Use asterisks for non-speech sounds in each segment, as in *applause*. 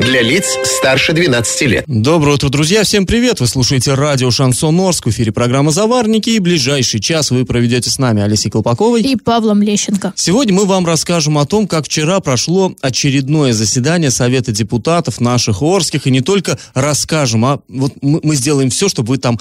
Для лиц старше 12 лет. Доброе утро, друзья. Всем привет. Вы слушаете радио «Шансон Орск». В эфире программа «Заварники». И ближайший час вы проведете с нами Алисей Колпаковой и Павлом Лещенко. Сегодня мы вам расскажем о том, как вчера прошло очередное заседание Совета депутатов наших Орских. И не только расскажем, а вот мы, мы сделаем все, чтобы вы там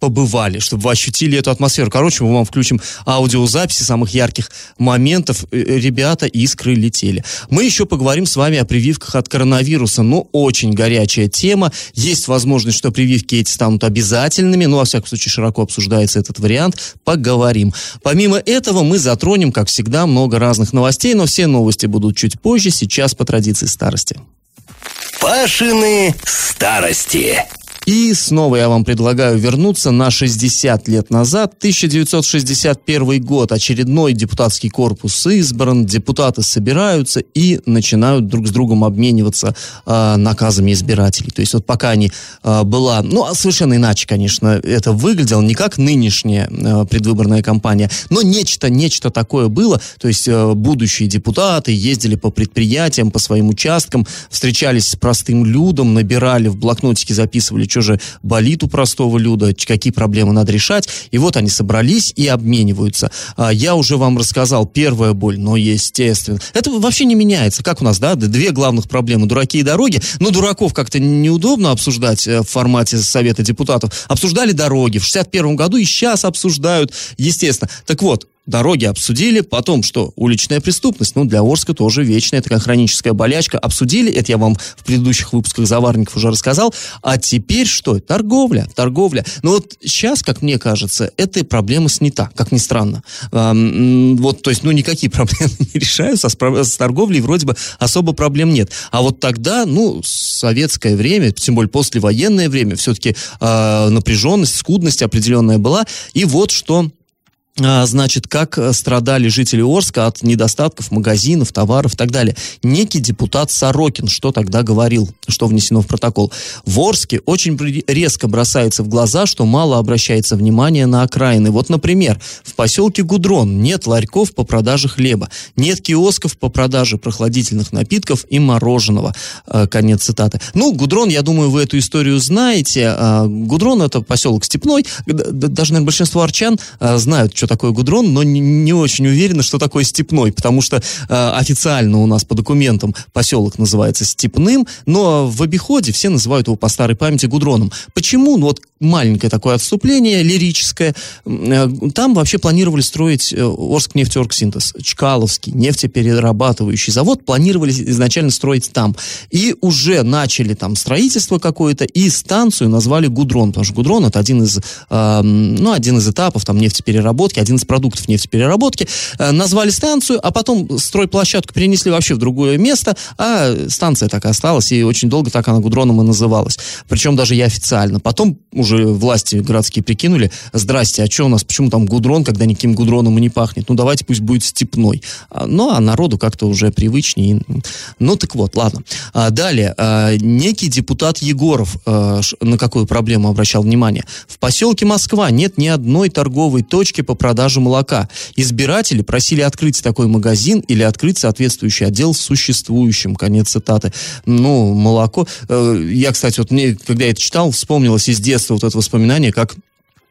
побывали, чтобы вы ощутили эту атмосферу. Короче, мы вам включим аудиозаписи самых ярких моментов. Э, э, ребята, искры летели. Мы еще поговорим с вами о прививках от коронавируса. Ну, очень горячая тема. Есть возможность, что прививки эти станут обязательными. Ну, во всяком случае, широко обсуждается этот вариант. Поговорим. Помимо этого, мы затронем, как всегда, много разных новостей, но все новости будут чуть позже, сейчас по традиции старости. Пашины старости. И снова я вам предлагаю вернуться на 60 лет назад, 1961 год. Очередной депутатский корпус избран, депутаты собираются и начинают друг с другом обмениваться э, наказами избирателей. То есть вот пока они э, была, ну, а совершенно иначе, конечно, это выглядело, не как нынешняя э, предвыборная кампания, но нечто, нечто такое было. То есть э, будущие депутаты ездили по предприятиям, по своим участкам, встречались с простым людом, набирали в блокнотике, записывали, что же болит у простого люда, какие проблемы надо решать. И вот они собрались и обмениваются. А, я уже вам рассказал, первая боль, но естественно. Это вообще не меняется. Как у нас, да, две главных проблемы, дураки и дороги. Но дураков как-то неудобно обсуждать э, в формате Совета депутатов. Обсуждали дороги в 61 году и сейчас обсуждают, естественно. Так вот, дороги обсудили, потом что, уличная преступность, ну, для Орска тоже вечная такая хроническая болячка, обсудили, это я вам в предыдущих выпусках «Заварников» уже рассказал, а теперь что, торговля, торговля. Но вот сейчас, как мне кажется, эта проблема снята, как ни странно. Эм, вот, то есть, ну, никакие *laughs* проблемы не решаются, а с, с торговлей вроде бы особо проблем нет. А вот тогда, ну, советское время, тем более послевоенное время, все-таки э, напряженность, скудность определенная была, и вот что а, значит, как э, страдали жители Орска от недостатков магазинов, товаров и так далее. Некий депутат Сорокин, что тогда говорил, что внесено в протокол. В Орске очень резко бросается в глаза, что мало обращается внимания на окраины. Вот, например, в поселке Гудрон нет ларьков по продаже хлеба, нет киосков по продаже прохладительных напитков и мороженого. Э, конец цитаты. Ну, Гудрон, я думаю, вы эту историю знаете. А, Гудрон это поселок Степной. Даже, наверное, большинство арчан э, знают, что такое гудрон, но не, не очень уверена, что такое степной, потому что э, официально у нас по документам поселок называется степным, но в обиходе все называют его по старой памяти гудроном. Почему? Ну вот маленькое такое отступление лирическое. Э, там вообще планировали строить э, Орск нефтеоргсинтез, Чкаловский нефтеперерабатывающий завод, планировали изначально строить там. И уже начали там строительство какое-то, и станцию назвали Гудрон, потому что Гудрон это один из, э, ну, один из этапов там нефтепереработки, один из продуктов нефтепереработки, назвали станцию, а потом стройплощадку перенесли вообще в другое место, а станция так и осталась, и очень долго так она Гудроном и называлась. Причем даже и официально. Потом уже власти городские прикинули, здрасте, а что у нас, почему там Гудрон, когда никаким Гудроном и не пахнет? Ну, давайте пусть будет степной. А, ну, а народу как-то уже привычнее. Ну, так вот, ладно. А, далее, а, некий депутат Егоров на какую проблему обращал внимание? В поселке Москва нет ни одной торговой точки по продажу молока. Избиратели просили открыть такой магазин или открыть соответствующий отдел существующим. Конец цитаты. Ну, молоко. Э, я, кстати, вот мне, когда я это читал, вспомнилось из детства вот это воспоминание, как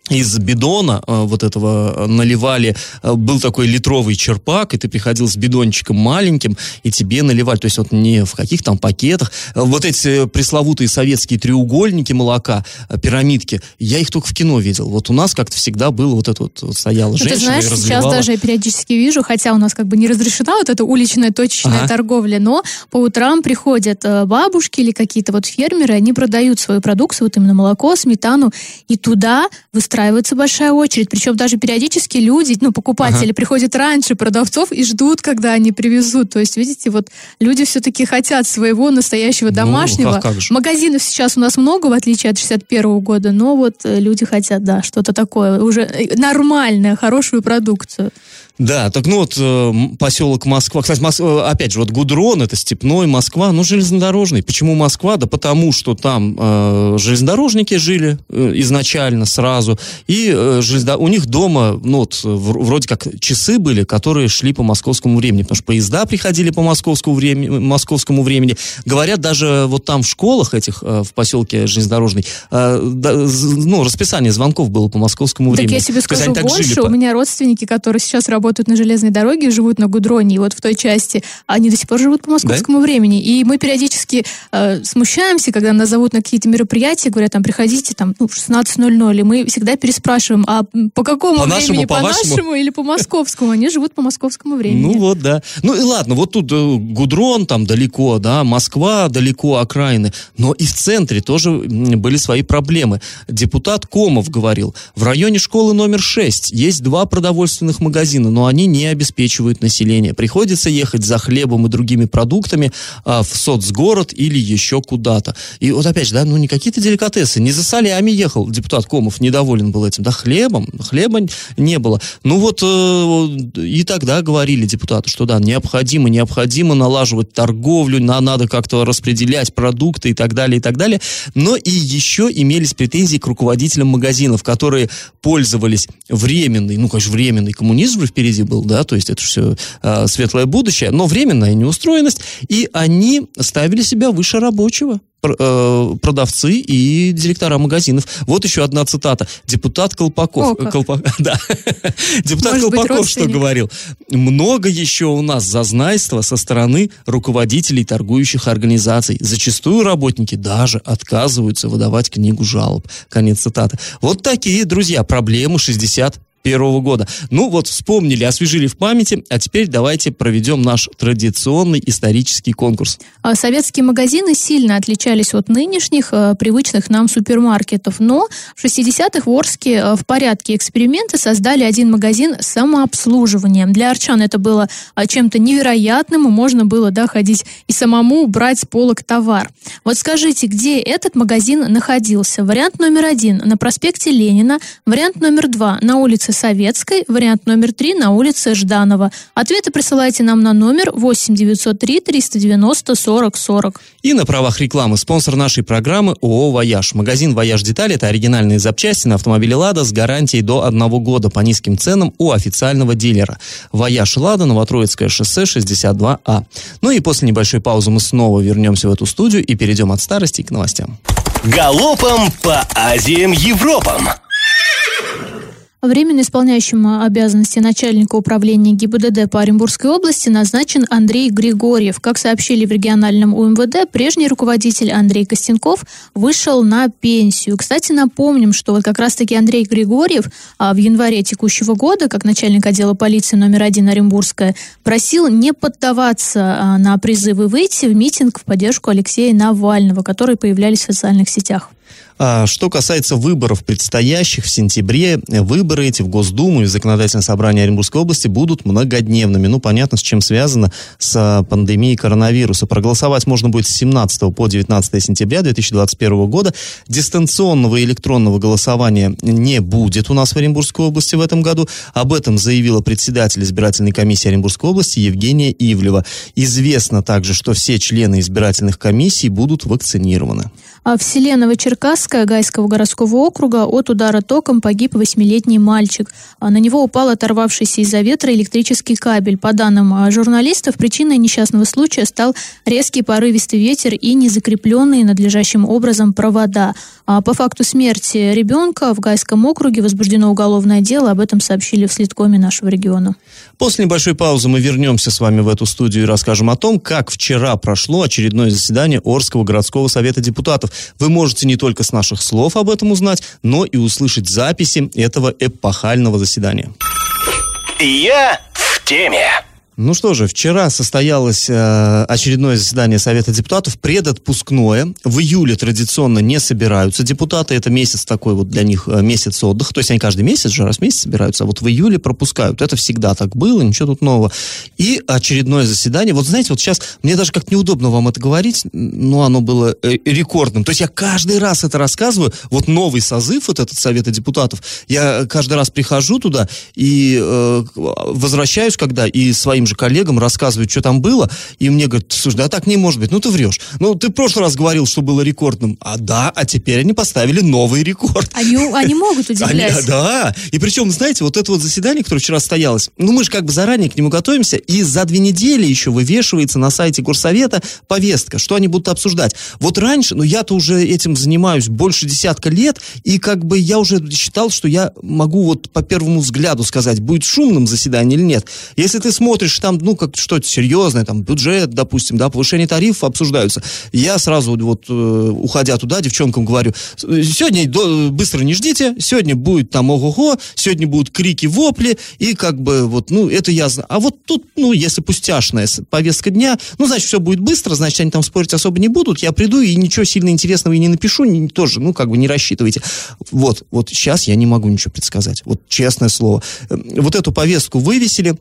из бидона э, вот этого э, наливали, э, был такой литровый черпак, и ты приходил с бидончиком маленьким, и тебе наливали, то есть вот не в каких там пакетах, вот эти пресловутые советские треугольники молока, пирамидки, я их только в кино видел. Вот у нас как-то всегда было вот это вот, стояла ну, женщина Ты знаешь, сейчас даже я периодически вижу, хотя у нас как бы не разрешена вот эта уличная точечная ага. торговля, но по утрам приходят бабушки или какие-то вот фермеры, они продают свою продукцию, вот именно молоко, сметану, и туда выстраивают выстраивается большая очередь. Причем даже периодически люди, ну, покупатели ага. приходят раньше продавцов и ждут, когда они привезут. То есть, видите, вот люди все-таки хотят своего настоящего ну, домашнего. Ну, как, как же. Магазинов сейчас у нас много, в отличие от 61 года, но вот люди хотят, да, что-то такое, уже э, нормальное, хорошую продукцию. Да, так ну вот э, поселок Москва. Кстати, Мос... Э, опять же, вот Гудрон, это степной, Москва, ну железнодорожный. Почему Москва? Да потому что там э, железнодорожники жили э, изначально, сразу. И э, железнодор... у них дома, ну вот, вроде как часы были, которые шли по московскому времени. Потому что поезда приходили по московскому времени. Московскому времени. Говорят, даже вот там в школах этих, э, в поселке железнодорожный, э, да, ну, расписание звонков было по московскому так времени. Так я тебе скажу больше. У меня родственники, которые сейчас работают работают на железной дороге, живут на Гудроне, и вот в той части они до сих пор живут по московскому да? времени. И мы периодически э, смущаемся, когда нас зовут на какие-то мероприятия, говорят, там, приходите, там, ну, 16.00, и мы всегда переспрашиваем, а по какому по времени, нашему, по, по нашему или по московскому? Они живут по московскому времени. Ну вот, да. Ну и ладно, вот тут э, Гудрон там далеко, да, Москва далеко, окраины, но и в центре тоже были свои проблемы. Депутат Комов говорил, в районе школы номер 6 есть два продовольственных магазина, но они не обеспечивают население. Приходится ехать за хлебом и другими продуктами а, в соцгород или еще куда-то. И вот опять же, да, ну не какие-то деликатесы, не за солями ехал депутат Комов, недоволен был этим, да, хлебом, хлеба не было. Ну вот э, и тогда говорили депутаты, что да, необходимо, необходимо налаживать торговлю, на, надо как-то распределять продукты и так далее, и так далее. Но и еще имелись претензии к руководителям магазинов, которые пользовались временной, ну, конечно, временный коммунизм впереди впереди был, да, то есть это все э, светлое будущее, но временная неустроенность, и они ставили себя выше рабочего э, продавцы и директора магазинов. Вот еще одна цитата. Депутат Колпаков. О, Колпа... *laughs* Да. Депутат Может Колпаков что говорил? Много еще у нас зазнайства со стороны руководителей торгующих организаций. Зачастую работники даже отказываются выдавать книгу жалоб. Конец цитаты. Вот такие, друзья, проблемы 60 первого года. Ну вот вспомнили, освежили в памяти, а теперь давайте проведем наш традиционный исторический конкурс. А советские магазины сильно отличались от нынешних э, привычных нам супермаркетов, но в 60-х в Орске э, в порядке эксперимента создали один магазин самообслуживания. Для арчан это было э, чем-то невероятным, и можно было да, ходить и самому брать с полок товар. Вот скажите, где этот магазин находился? Вариант номер один на проспекте Ленина, вариант номер два на улице улице Советской, вариант номер 3 на улице Жданова. Ответы присылайте нам на номер 8 903 390 40 40. И на правах рекламы спонсор нашей программы ООО «Вояж». Магазин «Вояж Детали» — это оригинальные запчасти на автомобили «Лада» с гарантией до одного года по низким ценам у официального дилера. «Вояж Лада», Новотроицкое шоссе, 62А. Ну и после небольшой паузы мы снова вернемся в эту студию и перейдем от старости к новостям. Галопом по Азиям Европам! Временно исполняющим обязанности начальника управления ГИБДД по Оренбургской области назначен Андрей Григорьев. Как сообщили в региональном УМВД, прежний руководитель Андрей Костенков вышел на пенсию. Кстати, напомним, что вот как раз-таки Андрей Григорьев а, в январе текущего года, как начальник отдела полиции номер один Оренбургская, просил не поддаваться а, на призывы выйти в митинг в поддержку Алексея Навального, которые появлялись в социальных сетях. А, что касается выборов предстоящих в сентябре, выборы эти в Госдуму и в Законодательное собрание Оренбургской области будут многодневными. Ну, понятно, с чем связано, с а, пандемией коронавируса. Проголосовать можно будет с 17 по 19 сентября 2021 года. Дистанционного и электронного голосования не будет у нас в Оренбургской области в этом году. Об этом заявила председатель избирательной комиссии Оренбургской области Евгения Ивлева. Известно также, что все члены избирательных комиссий будут вакцинированы. А в селе Новочеркасское Гайского городского округа от удара током погиб восьмилетний мальчик. А на него упал оторвавшийся из-за ветра электрический кабель. По данным а, журналистов, причиной несчастного случая стал резкий порывистый ветер и незакрепленные надлежащим образом провода. А по факту смерти ребенка в Гайском округе возбуждено уголовное дело. Об этом сообщили в Слиткоме нашего региона. После небольшой паузы мы вернемся с вами в эту студию и расскажем о том, как вчера прошло очередное заседание Орского городского совета депутатов. Вы можете не только с наших слов об этом узнать, но и услышать записи этого эпохального заседания. Я в теме. Ну что же, вчера состоялось э, очередное заседание Совета депутатов, предотпускное. В июле традиционно не собираются депутаты. Это месяц такой вот для них э, месяц отдыха. То есть они каждый месяц же раз в месяц собираются, а вот в июле пропускают. Это всегда так было, ничего тут нового. И очередное заседание. Вот знаете, вот сейчас мне даже как неудобно вам это говорить, но оно было э, рекордным. То есть я каждый раз это рассказываю. Вот новый созыв, вот этот Совета депутатов, я каждый раз прихожу туда и э, возвращаюсь, когда и своим же коллегам, рассказывают, что там было, и мне говорят, слушай, да так не может быть, ну ты врешь. Ну ты в прошлый раз говорил, что было рекордным. А да, а теперь они поставили новый рекорд. Они, они могут удивлять. Они, да, и причем, знаете, вот это вот заседание, которое вчера состоялось, ну мы же как бы заранее к нему готовимся, и за две недели еще вывешивается на сайте Горсовета повестка, что они будут обсуждать. Вот раньше, ну я-то уже этим занимаюсь больше десятка лет, и как бы я уже считал, что я могу вот по первому взгляду сказать, будет шумным заседание или нет. Если ты смотришь там, ну, как что-то серьезное, там, бюджет, допустим, да, повышение тарифов обсуждаются, я сразу вот, э, уходя туда, девчонкам говорю, сегодня быстро не ждите, сегодня будет там ого-го, сегодня будут крики, вопли, и как бы вот, ну, это я знаю. А вот тут, ну, если пустяшная повестка дня, ну, значит, все будет быстро, значит, они там спорить особо не будут, я приду и ничего сильно интересного и не напишу, не, тоже, ну, как бы не рассчитывайте. Вот, вот сейчас я не могу ничего предсказать, вот честное слово. Вот эту повестку вывесили,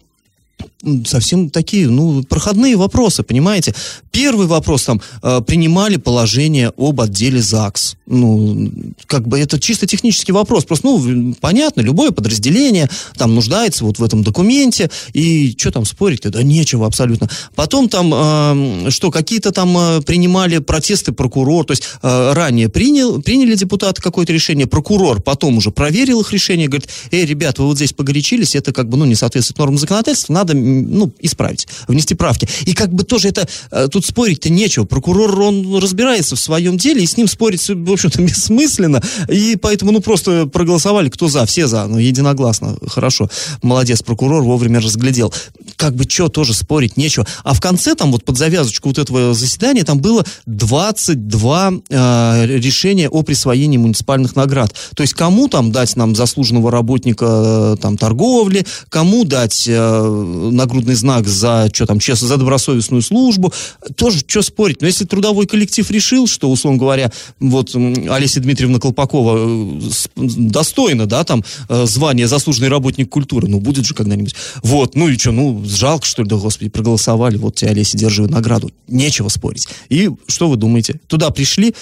совсем такие, ну, проходные вопросы, понимаете? Первый вопрос там, э, принимали положение об отделе ЗАГС. Ну, как бы это чисто технический вопрос. Просто, ну, понятно, любое подразделение там нуждается вот в этом документе, и что там спорить-то? Да нечего абсолютно. Потом там, э, что, какие-то там э, принимали протесты прокурор, то есть ранее принял, приняли депутаты какое-то решение, прокурор потом уже проверил их решение, говорит, эй, ребят, вы вот здесь погорячились, это как бы, ну, не соответствует нормам законодательства, надо ну, исправить, внести правки. И как бы тоже это, э, тут спорить-то нечего. Прокурор, он разбирается в своем деле, и с ним спорить, в общем-то, *laughs* бессмысленно. И поэтому, ну, просто проголосовали, кто за, все за, ну, единогласно. Хорошо, молодец, прокурор вовремя разглядел. Как бы что, тоже спорить нечего. А в конце, там, вот под завязочку вот этого заседания, там было 22 э, решения о присвоении муниципальных наград. То есть кому там дать нам заслуженного работника э, там торговли, кому дать э, нагрудный знак за, что там, честно, за добросовестную службу. Тоже, что спорить? Но если трудовой коллектив решил, что, условно говоря, вот Олеся Дмитриевна Колпакова э, достойна, да, там, э, звание заслуженный работник культуры, ну, будет же когда-нибудь. Вот, ну и что, ну, жалко, что ли, да, господи, проголосовали, вот тебе, Олеся, держи награду. Нечего спорить. И что вы думаете? Туда пришли,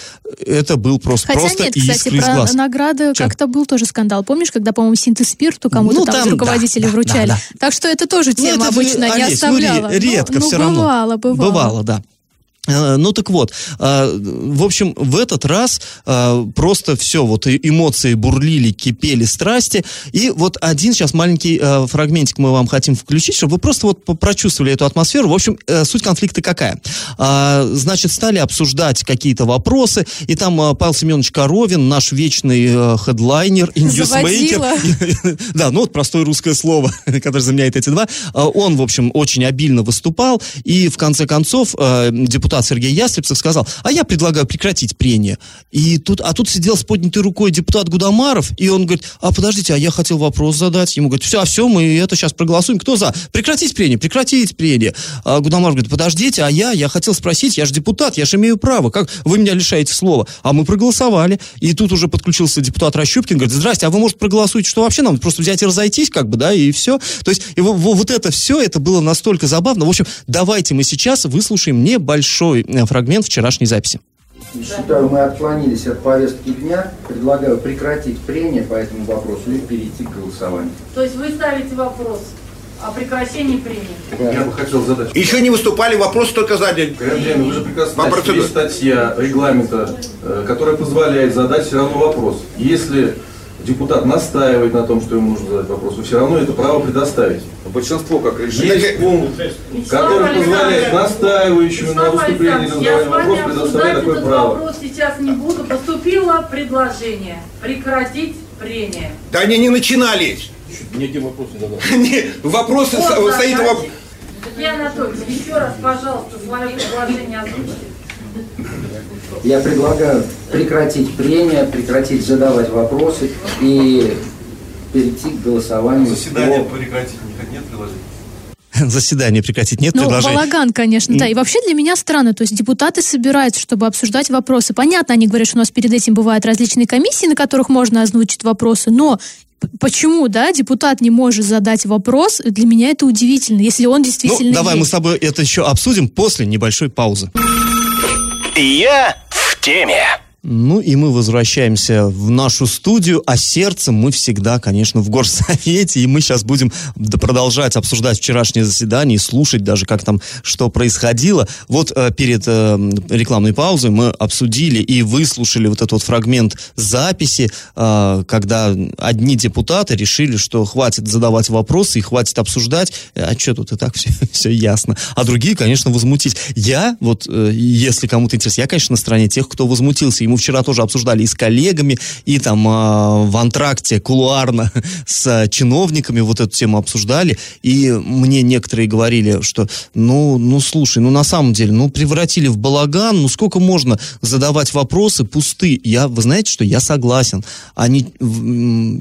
это был просто, Хотя просто нет, кстати, про глаз. награды как-то был тоже скандал. Помнишь, когда, по-моему, синтез-спирту кому-то Ну, там, там, из руководителей да, да, вручали? да, Так что это тоже Ну, тема обычно не Олесь, ну, ре- оставляла. редко ну, все ну, равно. Бывало, бывало. Бывало, да. Э, Ну так вот, э, в общем, в этот раз э, просто все, вот эмоции бурлили, кипели страсти, и вот один сейчас маленький фрагментик мы вам хотим включить, чтобы вы просто вот прочувствовали эту атмосферу. В общем, суть конфликта какая? Значит, стали обсуждать какие-то вопросы, и там Павел Семенович Коровин, наш вечный хедлайнер и ньюсмейкер, *laughs* да, ну вот простое русское слово, *laughs* которое заменяет эти два. Он, в общем, очень обильно выступал, и в конце концов э, депутат Сергей Ястребцев сказал, а я предлагаю прекратить прение. И тут, а тут сидел с поднятой рукой депутат Гудамаров, и он говорит, а подождите, а я хотел вопрос задать. Ему говорят, все, все, мы это сейчас проголосуем. Кто за? Прекратить прение, прекратить прение. А Гудамаров говорит, подождите, а я, я хотел спросить, я же депутат, я же имею право, как вы меня лишаете слова? А мы проголосовали. И тут уже подключился депутат Рощупкин, говорит, здрасте, а вы, может, проголосуете, что вообще нам просто взять и разойтись, как бы, да, и все. То есть во- вот это все, это было настолько забавно. В общем, давайте мы сейчас выслушаем небольшой э, фрагмент вчерашней записи. Считаю, мы отклонились от повестки дня. Предлагаю прекратить прения по этому вопросу и перейти к голосованию. То есть вы ставите вопрос о прекращении премии? Я бы хотел задать. Еще не выступали, вопрос только задали. Карен вы же прекрасно знаете, есть статья регламента, э, которая позволяет задать все равно вопрос. Если депутат настаивает на том, что ему нужно задать вопрос, вы все равно это право предоставите. Большинство как решит. Есть пункт, который позволяет настаивающему на выступлении или я задавании с вами вопроса предоставлять обсуждать такое этот право. вопрос сейчас не буду. Поступило предложение прекратить прения. Да они не начинались. Некий вопрос не задал. *laughs* Не, Вопросы стоит задачи. воп- Сергей Анатольевич, еще раз, пожалуйста, свое предложение озвучьте. Я предлагаю прекратить прения, прекратить задавать вопросы и перейти к голосованию. Заседание по- прекратить нет предложения? *laughs* заседание прекратить. Нет Ну, предложения? балаган, конечно, да. И вообще для меня странно, то есть депутаты собираются, чтобы обсуждать вопросы. Понятно, они говорят, что у нас перед этим бывают различные комиссии, на которых можно озвучить вопросы, но почему, да, депутат не может задать вопрос, для меня это удивительно, если он Ну, действительно давай мы есть. с тобой это еще обсудим после небольшой паузы. Я в теме. Ну и мы возвращаемся в нашу студию, а сердцем мы всегда, конечно, в горсовете, и мы сейчас будем продолжать обсуждать вчерашнее заседание и слушать даже, как там что происходило. Вот э, перед э, рекламной паузой мы обсудили и выслушали вот этот вот фрагмент записи, э, когда одни депутаты решили, что хватит задавать вопросы и хватит обсуждать, а что тут и так все, *laughs* все ясно. А другие, конечно, возмутились. Я, вот, э, если кому-то интересно, я, конечно, на стороне тех, кто возмутился. И вчера тоже обсуждали и с коллегами, и там э, в антракте кулуарно *laughs* с чиновниками вот эту тему обсуждали. И мне некоторые говорили, что, ну, ну, слушай, ну, на самом деле, ну, превратили в балаган, ну, сколько можно задавать вопросы пустые? Я, вы знаете, что я согласен. Они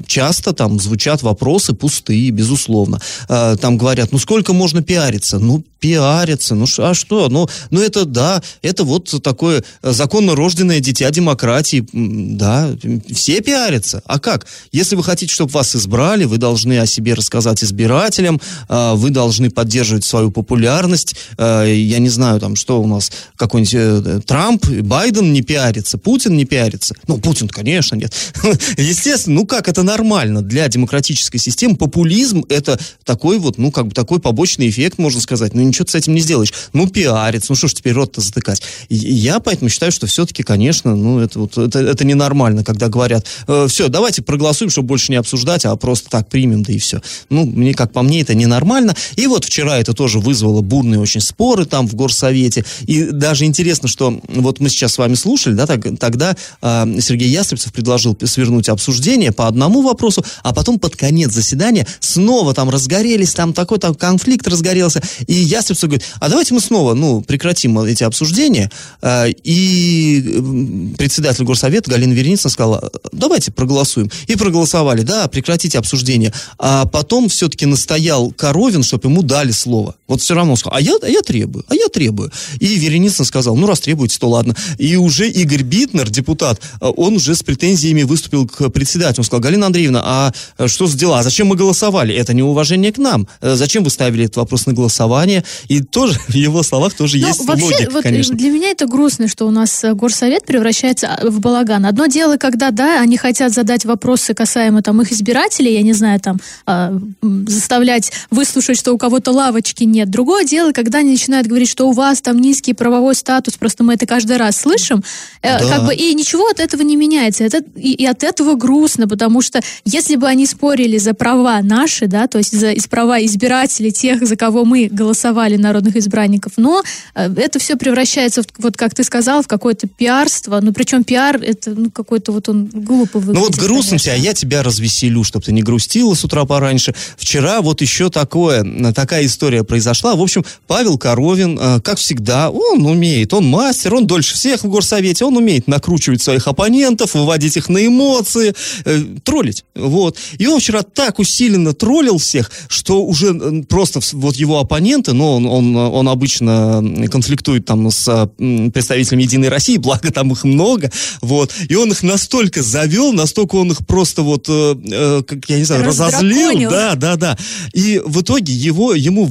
часто там звучат вопросы пустые, безусловно. Э, там говорят, ну, сколько можно пиариться? Ну, пиариться, ну, а что? Ну, ну, это, да, это вот такое э, законно рожденное дитя демократии, да, все пиарятся. А как? Если вы хотите, чтобы вас избрали, вы должны о себе рассказать избирателям, э, вы должны поддерживать свою популярность. Э, Я не знаю, там, что у нас, какой-нибудь э, Трамп, Байден не пиарится, Путин не пиарится. Ну, Путин, конечно, нет. *laughs* Естественно, ну как, это нормально для демократической системы. Популизм это такой вот, ну, как бы такой побочный эффект, можно сказать. Ну, ничего ты с этим не сделаешь. Ну, пиарится, ну, что ж теперь рот-то затыкать. Я поэтому считаю, что все-таки, конечно, ну, это вот, это, это ненормально, когда говорят, все, давайте проголосуем, чтобы больше не обсуждать, а просто так примем, да и все. Ну, мне, как по мне, это ненормально. И вот вчера это тоже вызвало бурные очень споры там в горсовете. И даже интересно, что вот мы сейчас с вами слушали, да, так- тогда а, Сергей Ястребцев предложил свернуть обсуждение по одному вопросу, а потом под конец заседания снова там разгорелись, там такой там конфликт разгорелся. И Ястребцев говорит, а давайте мы снова, ну, прекратим эти обсуждения. А, И председатель горсовета Галина Вереницына сказала, давайте проголосуем. И проголосовали, да, прекратите обсуждение. А потом все-таки настоял Коровин, чтобы ему дали слово. Вот все равно он сказал, а я, а я требую, а я требую. И Вереницын сказал, ну, раз требуете, то ладно. И уже Игорь Битнер, депутат, э, он уже с претензиями выступил к председателю. Он сказал, Галина Андреевна, а э, что за дела? Зачем мы голосовали? Это неуважение к нам. Э, Зачем вы ставили этот вопрос на голосование? И тоже в его словах тоже Ну, есть вообще, логика, вот конечно. для меня это грустно, что у нас э, горсовет превращается а, в балаган. Одно дело, когда, да, они хотят задать вопросы касаемо там их избирателей, я не знаю, там, м, заставлять выслушать, что у кого-то лавочки нет. Другое дело, когда они начинают говорить, что у вас там низкий правовой статус, просто мы это каждый раз слышим, э, Да. как бы, и ничего от этого не меняется. Это, и, и от этого грустно, потому что если бы они спорили за права наши, да, то есть за из права избирателей, тех, за кого мы голосовали, народных избранников, но э, это все превращается, в, вот как ты сказал, в какое-то пиарство, ну причем пиар, это ну, какой-то вот он глупо выглядит. Ну вот грустно тебе, а я тебя развеселю, чтобы ты не грустила с утра пораньше. Вчера вот еще такое, такая история произошла. В общем, Павел Коровин, э, как всегда, он умеет, он мастер, он дольше всех в горсовете, он умеет накручивать своих оппонентов, выводить их на эмоции, э, троллить. Вот. И он вчера так усиленно троллил всех, что уже просто вот его оппоненты, но он, он, он обычно конфликтует там с э, представителями Единой России, благо там их много, вот. И он их настолько завел, настолько он их просто вот, э, э, как я не знаю, разозлил, да, да, да. И в итоге его, ему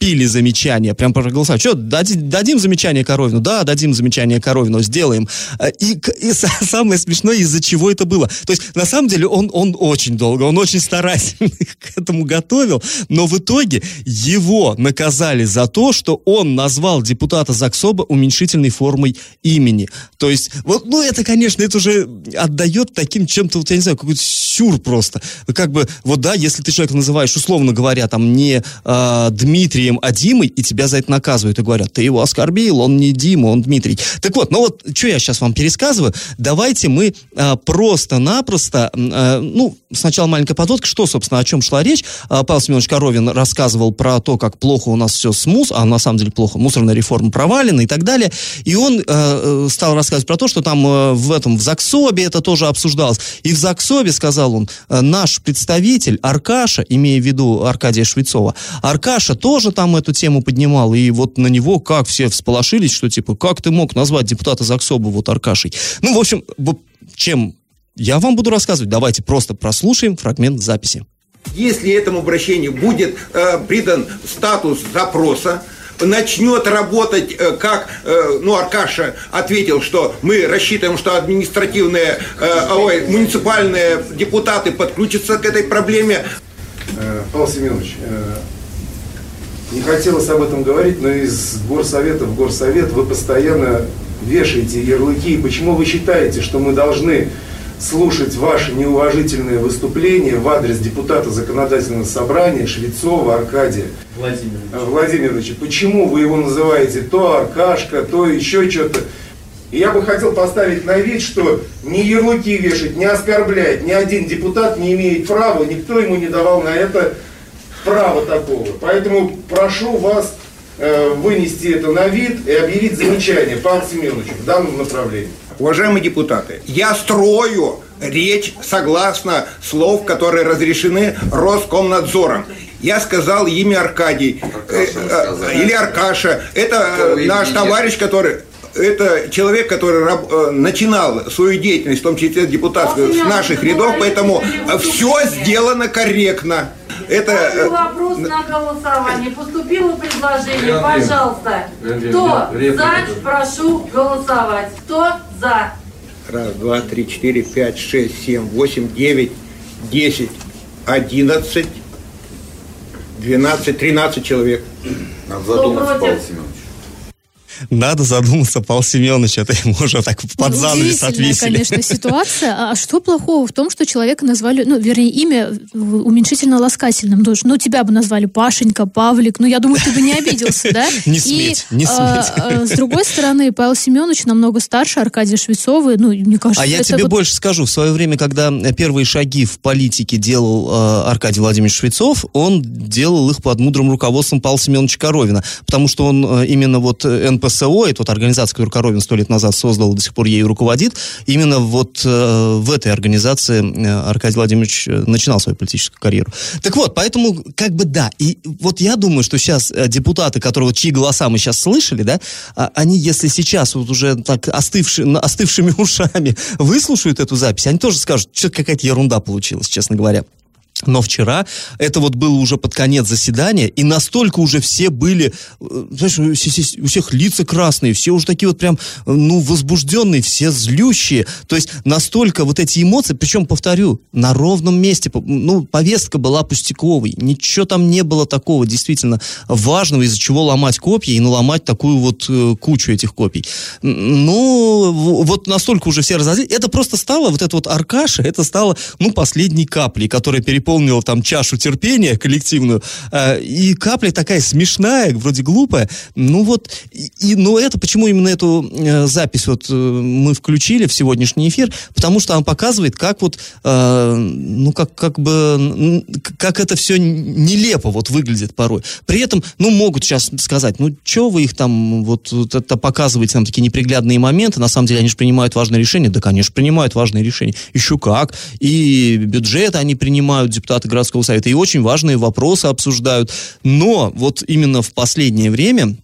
влепили замечания, прям проголосовали. Что, дадим, дадим замечание Коровину? Да, дадим замечание Коровину, сделаем. Э, И, и са- *laughs* самое смешное, из-за чего это было. То есть, на самом деле, он, он очень долго, он очень старательно *laughs* к этому готовил, но в итоге его наказали за то, что он назвал депутата Заксоба уменьшительной формой имени. То есть, вот, ну, это, конечно, это уже отдает таким чем-то, вот, я не знаю, какой-то сюр просто. Как бы, вот, да, если ты человека называешь, условно говоря, там, не э, Дмитрием Дмитрием, а Димой, и тебя за это наказывают и говорят, ты его оскорбил, он не Дима, он Дмитрий. Так вот, ну вот, что я сейчас вам пересказываю, давайте мы а, просто-напросто, а, ну, сначала маленькая подводка, что, собственно, о чем шла речь. А, Павел Семенович Коровин рассказывал про то, как плохо у нас все с МУС, а на самом деле плохо, мусорная реформа провалена и так далее. И он э, стал рассказывать про то, что там э, в этом, в ЗАГСОБе это тоже обсуждалось. И в ЗАГСОБе, сказал он, э, наш представитель Аркаша, имея в виду Аркадия Швецова, Аркаша тоже там эту тему поднимал, и вот на него как все всполошились, что типа, как ты мог назвать депутата ЗАГСОБа вот Аркашей? Ну, в общем, вот чем я вам буду рассказывать, давайте просто прослушаем фрагмент записи. Если этому обращению будет э, придан статус запроса, начнет работать, э, как, э, ну, Аркаша ответил, что мы рассчитываем, что административные, э, ой, муниципальные депутаты подключатся к этой проблеме. Павел Семенович, не хотелось об этом говорить, но из горсовета в горсовет вы постоянно вешаете ярлыки. Почему вы считаете, что мы должны слушать ваши неуважительные выступления в адрес депутата законодательного собрания Швецова Аркадия Владимирович. э, Владимировича? Почему вы его называете то Аркашка, то еще что-то? И я бы хотел поставить на вид, что ни ярлыки вешать, не оскорблять, ни один депутат не имеет права, никто ему не давал на это права такого. Поэтому прошу вас э, вынести это на вид и объявить замечание Павлу Семеновичу в данном направлении. Уважаемые депутаты, я строю речь согласно слов, которые разрешены Роскомнадзором. Я сказал имя Аркадий э, э, или Аркаша. Это э, наш товарищ, который это человек, который раб- э, начинал свою деятельность, в том числе депутатскую, с наших рядов, поэтому все сделано корректно. Это э, вопрос на голосование. Поступило предложение, пожалуйста. Кто за, прошу голосовать. Кто за? Раз, два, три, четыре, пять, шесть, семь, восемь, девять, десять, одиннадцать, двенадцать, тринадцать человек. Кто против? Надо задуматься, Павел Семенович, это ему уже так под Ну, занавес отвесили. конечно, ситуация. А что плохого в том, что человека назвали, ну, вернее, имя уменьшительно-ласкательным? Ну, ну, тебя бы назвали Пашенька, Павлик. Ну, я думаю, ты бы не обиделся, да? *laughs* Не сметь, не а, сметь. а, С другой стороны, Павел Семенович намного старше Аркадия Швецова. Ну, мне кажется, А я тебе больше скажу. В свое время, когда первые шаги в политике делал Аркадий Владимирович Швецов, он делал их под мудрым руководством Павла Семеновича Коровина. Потому что он э, именно вот э, НПСО, это вот организация, которую Коровин сто лет назад создал, до сих пор ею руководит, именно вот э, в этой организации э, Аркадий Владимирович э, начинал свою политическую карьеру. Так вот, поэтому как бы да. И вот я думаю, что сейчас э, депутаты, которые, чьи голоса мы сейчас слышали, да, а, они, если сейчас вот уже так остывши, остывшими *laughs* ушами выслушают эту запись, они тоже скажут, что какая-то ерунда получилась, честно говоря. Но вчера, это вот было уже под конец заседания, и настолько уже все были, э, знаешь, у все- у всех лица красные, все уже такие вот прям, э, ну, возбужденные, все злющие. То есть настолько вот эти эмоции, причем, повторю, на ровном месте, ну, повестка была пустяковой, ничего там не было такого действительно важного, из-за чего ломать копья и наломать такую вот э, кучу этих копий. Ну, вот настолько уже все разозлились. Это просто стало, вот это вот Аркаша, это стало, ну, последней каплей, которая переполнила там чашу терпения коллективную. Э, И капля такая смешная, вроде глупая. Ну вот, и, но это, почему именно эту э, запись вот э, мы включили в сегодняшний эфир? Потому что она показывает, как вот, ну, как, как бы, как это все нелепо вот выглядит порой. При этом, ну, могут сейчас сказать, ну, что вы их там вот это показываете, там такие неприглядные моменты, на самом деле они же принимают важные решения. Да, конечно, принимают важные решения. Еще как. И бюджет они принимают, депутаты городского совета, и очень важные вопросы обсуждают. Но вот именно в последнее время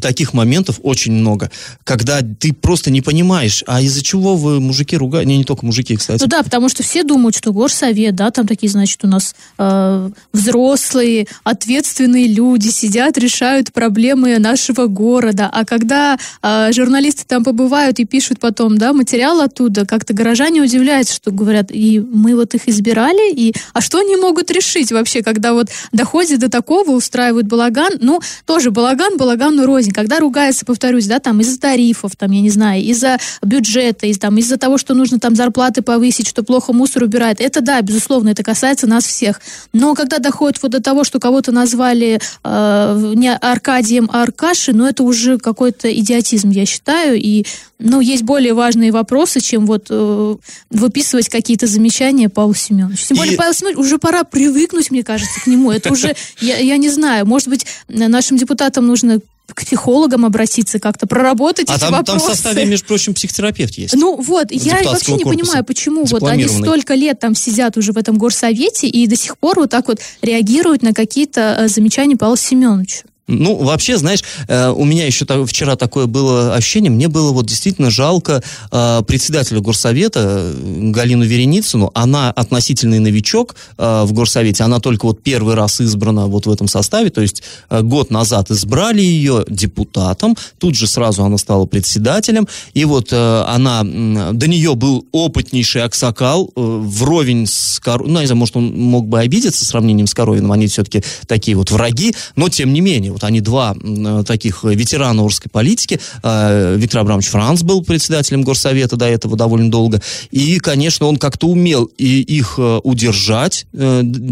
таких моментов очень много, когда ты просто не понимаешь, а из-за чего вы, мужики, ругаете? Не, не только мужики, кстати. Ну да, потому что все думают, что горсовет, да, там такие, значит, у нас э, взрослые, ответственные люди сидят, решают проблемы нашего города. А когда э, журналисты там побывают и пишут потом, да, материал оттуда, как-то горожане удивляются, что говорят, и мы вот их избирали, и а что они могут решить вообще, когда вот доходит до такого, устраивают балаган, ну, тоже балаган, балагану рознь. Рознь. Когда ругаются, повторюсь, да, там из-за тарифов, там, я не знаю, из-за бюджета, из, там, из-за того, что нужно там зарплаты повысить, что плохо мусор убирает, это да, безусловно, это касается нас всех. Но когда доходит вот до того, что кого-то назвали э, не Аркадием, а Аркашей, ну это уже какой-то идиотизм, я считаю, и ну, есть более важные вопросы, чем вот э, выписывать какие-то замечания Павла Семеновича. Тем более, и... Павел Семенович, уже пора привыкнуть, мне кажется, к нему. Это уже, я, я не знаю, может быть, нашим депутатам нужно к психологам обратиться, как-то проработать а эти там, вопросы. там в составе, между прочим, психотерапевт есть. Ну вот, я вообще не понимаю, почему вот они столько лет там сидят уже в этом горсовете и до сих пор вот так вот реагируют на какие-то э, замечания Павла Семеновича. Ну, вообще, знаешь, э, у меня еще вчера такое было ощущение, мне было вот действительно жалко э, председателя горсовета Галину Вереницыну. Она относительный новичок э, в горсовете, она только вот первый раз избрана вот в этом составе, то есть год назад избрали ее депутатом, тут же сразу она стала председателем, и вот она, до нее был опытнейший Аксакал, вровень с Коровиным, ну, не знаю, может, он мог бы обидеться сравнением с Коровиным, они все-таки такие вот враги, но тем не менее, вот они два э, таких ветерана урской политики. Э, Виктор Абрамович Франц был председателем горсовета до этого довольно долго. И, конечно, он как-то умел и их э, удержать,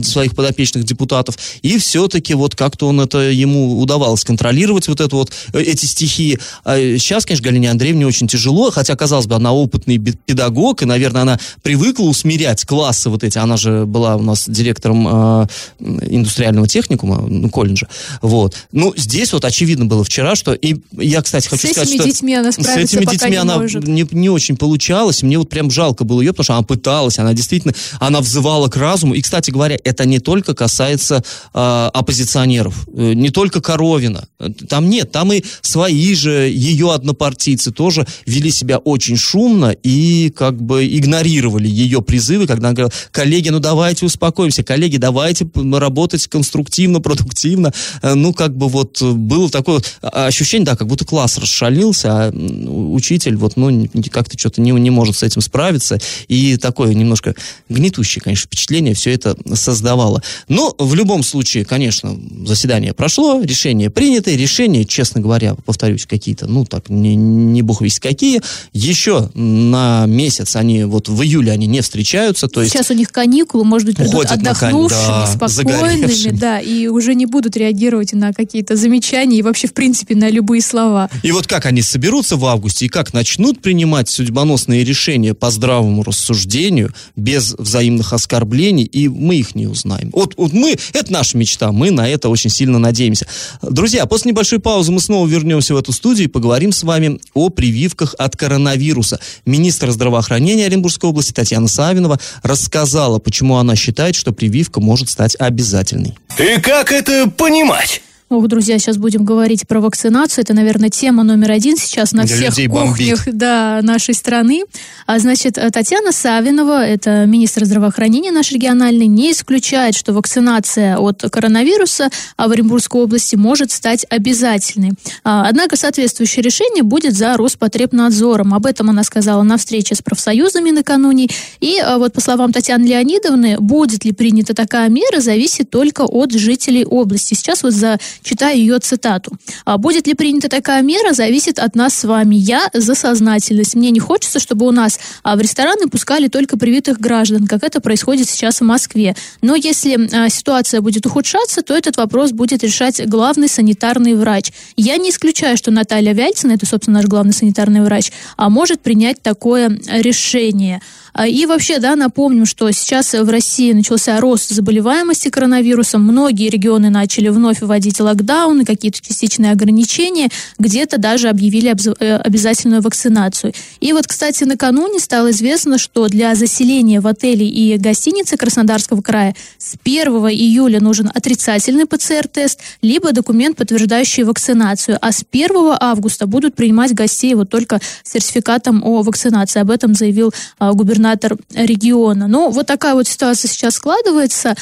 своих подопечных депутатов, и все-таки вот как-то он это ему удавалось контролировать вот это вот, эти стихии. Сейчас, а конечно, Галине Андреевне очень тяжело, хотя, казалось бы, она опытный педагог, и, наверное, она привыкла усмирять классы вот эти. Она же была у нас директором э, индустриального техникума, ну, колледжа. Вот. Ну, здесь вот очевидно было вчера, что... И я, кстати, хочу с сказать, что... С этими детьми она справиться С этими детьми не она может. Не, не очень получалась. Мне вот прям жалко было ее, потому что она пыталась, она действительно... Она взывала к разуму. И, кстати говоря, это не только касается э, оппозиционеров, э, не только Коровина. Там нет, там и свои же, ее однопартийцы тоже вели себя очень шумно и как бы игнорировали ее призывы, когда она говорила, коллеги, ну давайте успокоимся, коллеги, давайте работать конструктивно, продуктивно. Э, ну, как бы бы вот э, было такое ощущение, да, как будто класс расшалился, а учитель вот, ну, как-то что-то не, не может с этим справиться. И такое немножко гнетущее, конечно, впечатление все это создавало. Но в любом случае, конечно, заседание прошло, решение принято, решение, честно говоря, повторюсь, какие-то, ну, так, не, не бог весть какие. Еще на месяц они, вот в июле они не встречаются. То есть Сейчас у них каникулы, может быть, придут отдохнувшими, да, спокойными, да, и уже не будут реагировать на какие какие-то замечания и вообще, в принципе, на любые слова. И вот как они соберутся в августе и как начнут принимать судьбоносные решения по здравому рассуждению, без взаимных оскорблений, и мы их не узнаем. Вот, вот мы, это наша мечта, мы на это очень сильно надеемся. Друзья, после небольшой паузы мы снова вернемся в эту студию и поговорим с вами о прививках от коронавируса. Министр здравоохранения Оренбургской области Татьяна Савинова рассказала, почему она считает, что прививка может стать обязательной. И как это понимать? Ох, друзья, сейчас будем говорить про вакцинацию. Это, наверное, тема номер один сейчас на Для всех кухнях да, нашей страны. А, значит, Татьяна Савинова, это министр здравоохранения наш региональный, не исключает, что вакцинация от коронавируса в Оренбургской области может стать обязательной. А, однако соответствующее решение будет за Роспотребнадзором. Об этом она сказала на встрече с профсоюзами накануне. И а, вот по словам Татьяны Леонидовны, будет ли принята такая мера, зависит только от жителей области. Сейчас вот за Читаю ее цитату. «А «Будет ли принята такая мера, зависит от нас с вами. Я за сознательность. Мне не хочется, чтобы у нас а, в рестораны пускали только привитых граждан, как это происходит сейчас в Москве. Но если а, ситуация будет ухудшаться, то этот вопрос будет решать главный санитарный врач. Я не исключаю, что Наталья Вяльцина, это, собственно, наш главный санитарный врач, может принять такое решение». А, и вообще, да, напомним, что сейчас в России начался рост заболеваемости коронавирусом. Многие регионы начали вновь вводить локдауны, какие-то частичные ограничения, где-то даже объявили э, обязательную вакцинацию. И вот, кстати, накануне стало известно, что для заселения в отели и гостиницы Краснодарского края с 1 июля нужен отрицательный ПЦР-тест, либо документ, подтверждающий вакцинацию. А с 1 августа будут принимать гостей вот только сертификатом о вакцинации. Об этом заявил а, губернатор губернатор региона. Ну, вот такая вот ситуация сейчас складывается.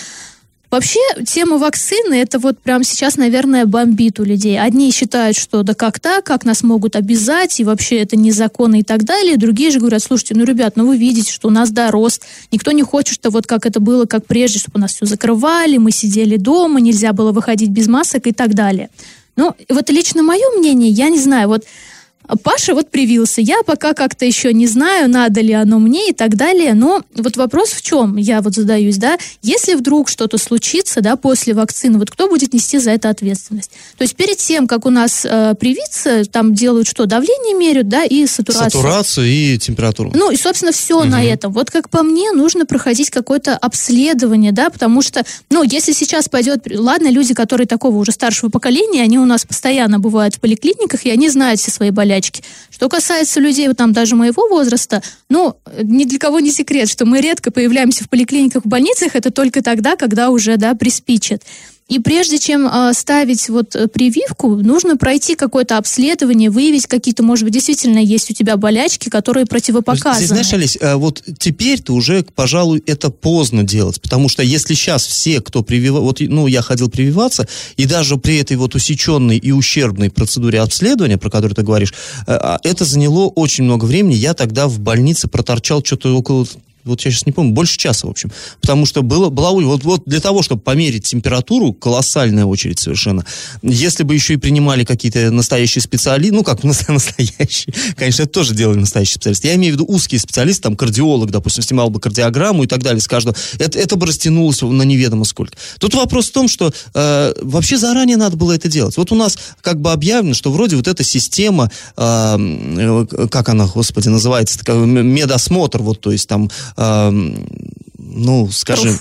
Вообще, тема вакцины, это вот прямо сейчас, наверное, бомбит у людей. Одни считают, что да как так, как нас могут обязать, и вообще это незаконно и так далее. Другие же говорят, слушайте, ну, ребят, ну вы видите, что у нас, да, рост. Никто не хочет, что вот как это было, как прежде, чтобы у нас все закрывали, мы сидели дома, нельзя было выходить без масок и так далее. Ну, вот лично мое мнение, я не знаю, вот Паша вот привился. Я пока как-то еще не знаю, надо ли оно мне и так далее. Но вот вопрос в чем, я вот задаюсь, да, если вдруг что-то случится, да, после вакцины, вот кто будет нести за это ответственность? То есть перед тем, как у нас э, привиться, там делают что, давление меряют, да, и сатурацию. Сатурацию и температуру. Ну, и, собственно, все угу. на этом. Вот как по мне, нужно проходить какое-то обследование, да, потому что, ну, если сейчас пойдет, ладно, люди, которые такого уже старшего поколения, они у нас постоянно бывают в поликлиниках, и они знают все свои болячки болячки. Что касается людей, вот там даже моего возраста, ну, ни для кого не секрет, что мы редко появляемся в поликлиниках, в больницах, это только тогда, когда уже, да, приспичит. И прежде чем э, ставить вот э, прививку, нужно пройти какое-то обследование, выявить какие-то, может быть, действительно есть у тебя болячки, которые противопоказаны. Здесь, знаешь, Олесь, э, вот теперь-то уже, пожалуй, это поздно делать, потому что если сейчас все, кто прививал, вот, ну, я ходил прививаться, и даже при этой вот усеченной и ущербной процедуре обследования, про которую ты говоришь, э, а, это заняло очень много времени. Я тогда в больнице проторчал что-то около вот я сейчас не помню, больше часа, в общем. Потому что было, была вот, вот для того, чтобы померить температуру, колоссальная очередь совершенно. Если бы еще и принимали какие-то настоящие специалисты, ну как *laughs* настоящие, конечно, это тоже делали настоящие специалисты. Я имею в виду узкие специалисты, там кардиолог, допустим, снимал бы кардиограмму и так далее с каждого. Это, это бы растянулось на неведомо сколько. Тут вопрос в том, что э, вообще заранее надо было это делать. Вот у нас как бы объявлено, что вроде вот эта система, э, э как она, господи, называется, медосмотр, вот, то есть там ну, скажем...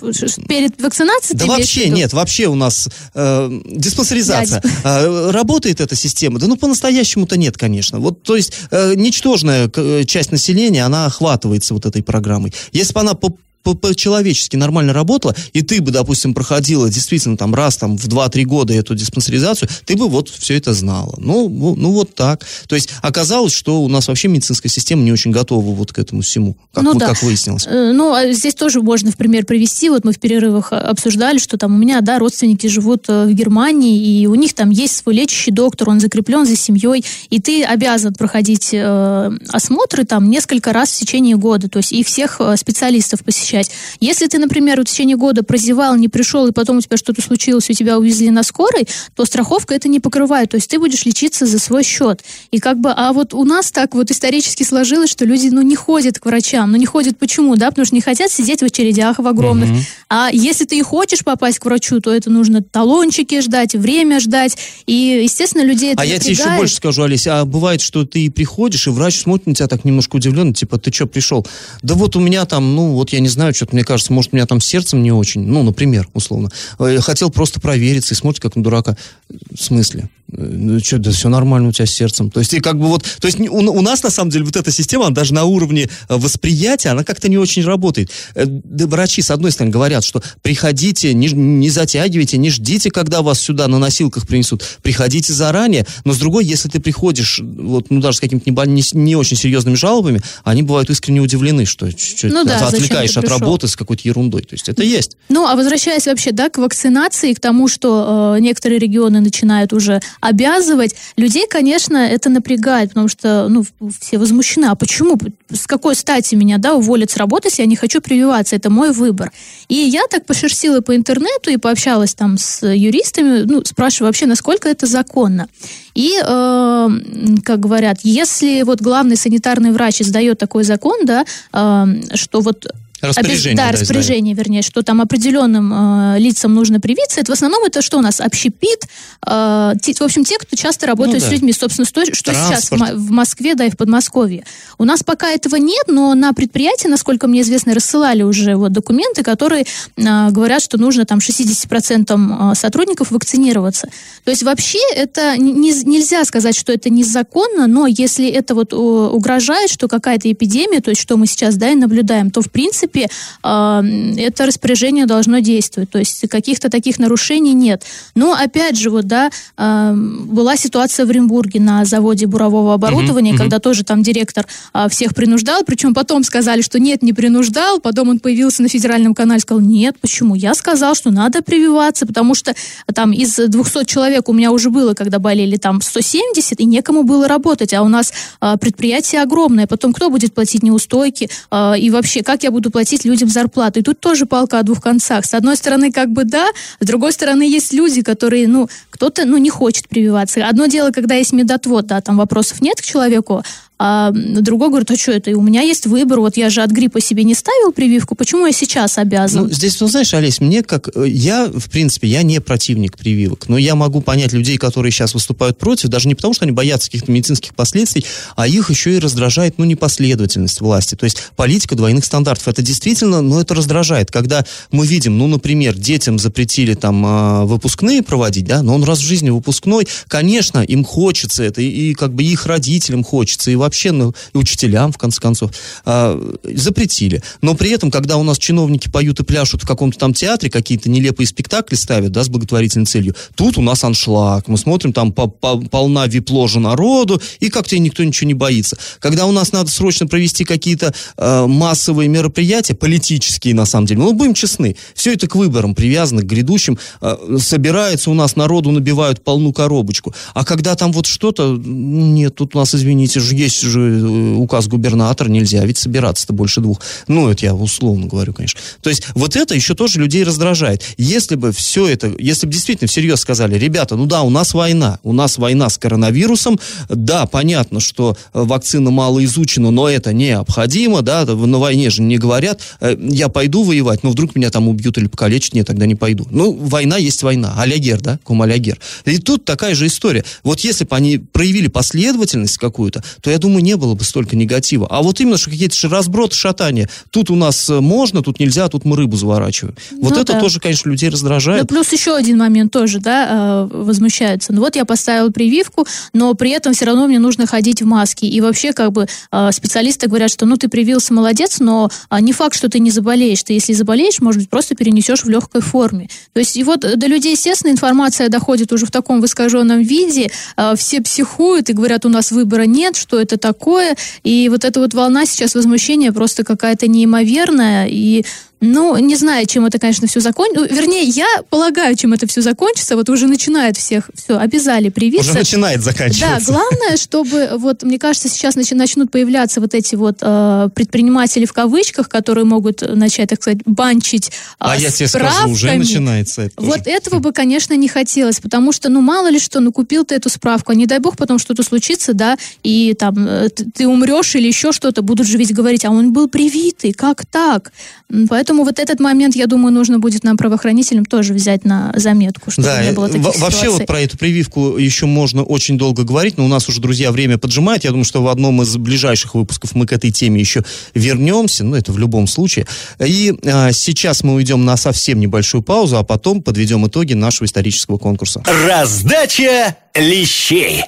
Перед вакцинацией? Да вообще нет, вообще у нас э, диспансеризация. Э, работает эта система? Да ну по-настоящему-то нет, конечно. Вот, то есть э, ничтожная э, часть населения, она охватывается вот этой программой. Если бы она по по-человечески нормально работала, и ты бы, допустим, проходила действительно там раз там в 2-3 года эту диспансеризацию, ты бы вот все это знала. Ну, ну, ну вот так. То есть оказалось, что у нас вообще медицинская система не очень готова вот к этому всему, как, ну, вот, да. как выяснилось. Э, ну, а здесь тоже можно в пример привести. Вот мы в перерывах обсуждали, что там у меня, да, родственники живут э, в Германии, и у них там есть свой лечащий доктор, он закреплен за семьей, и ты обязан проходить э, осмотры там несколько раз в течение года, то есть и всех э, специалистов посещать посещать. Если ты, например, в течение года прозевал, не пришел, и потом у тебя что-то случилось, у тебя увезли на скорой, то страховка это не покрывает. То есть ты будешь лечиться за свой счет. И как бы, а вот у нас так вот исторически сложилось, что люди, ну, не ходят к врачам. Ну, не ходят почему, да? Потому что не хотят сидеть в очередях в огромных. Угу. А если ты и хочешь попасть к врачу, то это нужно талончики ждать, время ждать. И, естественно, людей это А напрягает. я тебе еще больше скажу, Олеся, а бывает, что ты приходишь, и врач смотрит на тебя так немножко удивленно, типа, ты что, пришел? Да вот у меня там, ну, вот я не знаю, знаю, что-то мне кажется, может, у меня там сердцем не очень, ну, например, условно. Э, хотел просто провериться и смотрит, как на дурака. В смысле? Ну что, да все нормально у тебя с сердцем. То есть, и как бы вот, то есть у, у нас, на самом деле, вот эта система, она даже на уровне э, восприятия, она как-то не очень работает. Э, да, врачи, с одной стороны, говорят, что приходите, не, не затягивайте, не ждите, когда вас сюда на носилках принесут. Приходите заранее, но с другой, если ты приходишь, вот, ну, даже с какими-то не, не, не очень серьезными жалобами, они бывают искренне удивлены, что, что ну, да, отвлекаешь от работы с какой-то ерундой. То есть, это есть. Ну, а возвращаясь вообще, да, к вакцинации, к тому, что э, некоторые регионы начинают уже обязывать. Людей, конечно, это напрягает, потому что, ну, все возмущены. А почему? С какой стати меня, да, уволят с работы, если я не хочу прививаться? Это мой выбор. И я так пошерстила по интернету и пообщалась там с юристами, ну, спрашиваю вообще, насколько это законно. И, э, как говорят, если вот главный санитарный врач издает такой закон, да, э, что вот Распоряжение. Да, да распоряжение, вернее, что там определенным э, лицам нужно привиться. Это в основном это что у нас? Общепит. Э, те, в общем, те, кто часто работает ну, да. с людьми. Собственно, что, что сейчас в, в Москве, да, и в Подмосковье. У нас пока этого нет, но на предприятии, насколько мне известно, рассылали уже вот документы, которые э, говорят, что нужно там 60% э, сотрудников вакцинироваться. То есть вообще это не, нельзя сказать, что это незаконно, но если это вот угрожает, что какая-то эпидемия, то есть что мы сейчас, да, и наблюдаем, то в принципе принципе, это распоряжение должно действовать. То есть каких-то таких нарушений нет. Но, опять же, вот, да, была ситуация в Оренбурге на заводе бурового оборудования, uh-huh, когда тоже там директор а, всех принуждал, причем потом сказали, что нет, не принуждал, потом он появился на федеральном канале, сказал, нет, почему? Я сказал, что надо прививаться, потому что там из 200 человек у меня уже было, когда болели там 170, и некому было работать, а у нас а, предприятие огромное, потом кто будет платить неустойки, а, и вообще, как я буду платить платить людям зарплату. И тут тоже палка о двух концах. С одной стороны, как бы да, с другой стороны, есть люди, которые, ну, кто-то, ну, не хочет прививаться. Одно дело, когда есть медотвод, да, там вопросов нет к человеку, а другой говорит, а что это? У меня есть выбор, вот я же от гриппа себе не ставил прививку, почему я сейчас обязан? Ну, здесь, ну, знаешь, Олесь, мне как... э, Я, в принципе, я не противник прививок, но я могу понять людей, которые сейчас выступают против, даже не потому, что они боятся каких-то медицинских последствий, а их еще и раздражает, ну, непоследовательность власти. То есть политика двойных стандартов. Это действительно, ну, это раздражает. Когда мы видим, ну, например, детям запретили там э, выпускные проводить, да, но он раз в жизни выпускной, конечно, им хочется это, и, и как бы их родителям хочется, и вообще, ну, и учителям, в конце концов, э, запретили. Но при этом, когда у нас чиновники поют и пляшут в каком-то там театре, какие-то нелепые спектакли ставят, да, с благотворительной целью, тут у нас аншлаг. Мы смотрим, там по- по- полна вип-ложа народу, и как-то никто ничего не боится. Когда у нас надо срочно провести какие-то э, массовые мероприятия, политические, на самом деле, ну, будем честны, все это к выборам привязано, к грядущим, э, собирается у нас, народу набивают полну коробочку. А когда там вот что-то, нет, тут у нас, извините, же есть же э, указ губернатора, нельзя ведь собираться-то больше двух. Ну, это я условно говорю, конечно. То есть вот это еще тоже людей раздражает. Если бы все это, если бы действительно всерьез сказали, ребята, ну да, у нас война, у нас война с коронавирусом, да, понятно, что э, вакцина мало изучена, но это необходимо, да, на войне же не говорят, э, я пойду воевать, но вдруг меня там убьют или покалечат, нет, тогда не пойду. Ну, война есть война, алягер, да, кум алягер. И тут такая же история. Вот если бы они проявили последовательность какую-то, то, я думаю, не было бы столько негатива. А вот именно, что какие-то разброты, шатания. Тут у нас э, можно, тут нельзя, тут мы рыбу заворачиваем. Вот Ну это да. тоже, конечно, людей раздражает. Да, плюс еще один момент тоже, да, э, возмущаются. Ну вот я поставил прививку, но при этом все равно мне нужно ходить в маске. И вообще, как бы, э, специалисты говорят, что, ну, ты привился, молодец, но а, не факт, что ты не заболеешь. Ты, если заболеешь, может быть, просто перенесешь в легкой форме. То есть, и вот до людей, естественно, информация доходит уже в таком искаженном виде, э, все психуют и говорят, у нас выбора нет, что это такое. И вот эта вот волна сейчас возмущения просто какая-то неимоверная. И ну, не знаю, чем это, конечно, все закончится. вернее, я полагаю, чем это все закончится. Вот уже начинают всех, все, обязали привиться. Уже начинает Да, заканчиваться. главное, чтобы, вот, мне кажется, сейчас начи- начнут появляться вот эти вот э, предприниматели в кавычках, которые могут начать, так сказать, банчить э, А я тебе скажу, уже начинается это. Вот этого бы, конечно, не хотелось, потому что, ну, мало ли что, ну, купил ты эту справку, а не дай бог потом что-то случится, да, и там э, ты умрешь или еще что-то, будут же ведь говорить, а он был привитый, как так? М, Поэтому вот этот момент, я думаю, нужно будет нам, правоохранителям, тоже взять на заметку, чтобы Да, не было таких во- вообще ситуаций. вот про эту прививку еще можно очень долго говорить, но у нас уже, друзья, время поджимает. Я думаю, что в одном из ближайших выпусков мы к этой теме еще вернемся, ну это в любом случае. И а, сейчас мы уйдем на совсем небольшую паузу, а потом подведем итоги нашего исторического конкурса. Раздача лещей.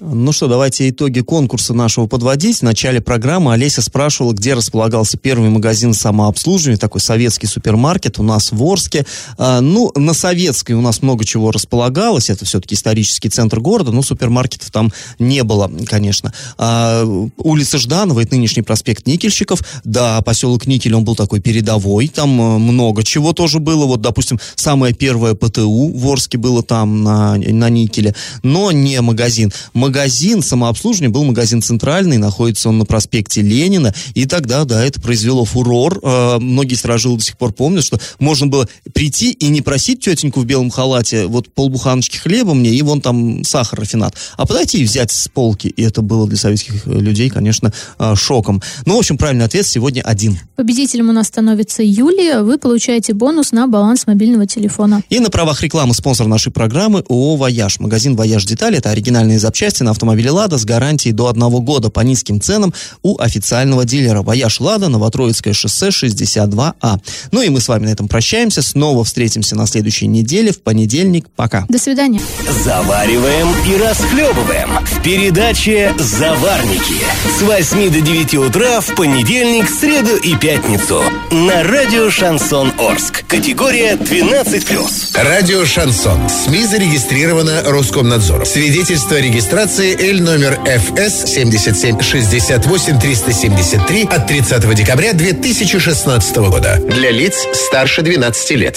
Ну что, давайте итоги конкурса нашего подводить. В начале программы Олеся спрашивала, где располагался первый магазин самообслуживания, такой советский супермаркет у нас в Орске. А, ну, на Советской у нас много чего располагалось, это все-таки исторический центр города, но супермаркетов там не было, конечно. А, улица Жданова, это нынешний проспект Никельщиков, да, поселок Никель, он был такой передовой, там э, много чего тоже было, вот, допустим, самое первое ПТУ в Орске было там на, на Никеле, но не магазин. Магазин самообслуживания был магазин центральный, находится он на проспекте Ленина, и тогда, да, это произвело фурор. Э, многие сторожилы до сих пор помнят, что можно было прийти и не просить тетеньку в белом халате вот полбуханочки хлеба мне и вон там сахар, рафинат, а подойти и взять с полки. И это было для советских э, людей, конечно, э, шоком. Ну, в общем, правильный ответ сегодня один. Победителем у нас становится Юлия. Вы получаете бонус на баланс мобильного телефона. И на правах рекламы спонсор нашей программы ООО «Вояж». Магазин «Вояж Детали» — это оригинальные запчасти на автомобили «Лада» с гарантией до одного года по низким ценам у официального дилера. «Вояж Лада», Новотроицкое шоссе, 62А. Ну и мы с вами на этом прощаемся. Снова встретимся на следующей неделе в понедельник. Пока. До свидания. Завариваем и расхлебываем в передаче «Заварники» с 8 до 9 утра в понедельник, среду и пятницу на радио «Шансон Орск». Категория 12+. Радио «Шансон». СМИ зарегистрировано Роскомнадзором. Свидетельство о регистрации Л номер ФС 7768 373 от 30 декабря 2016 года. Для лиц старше 12 лет.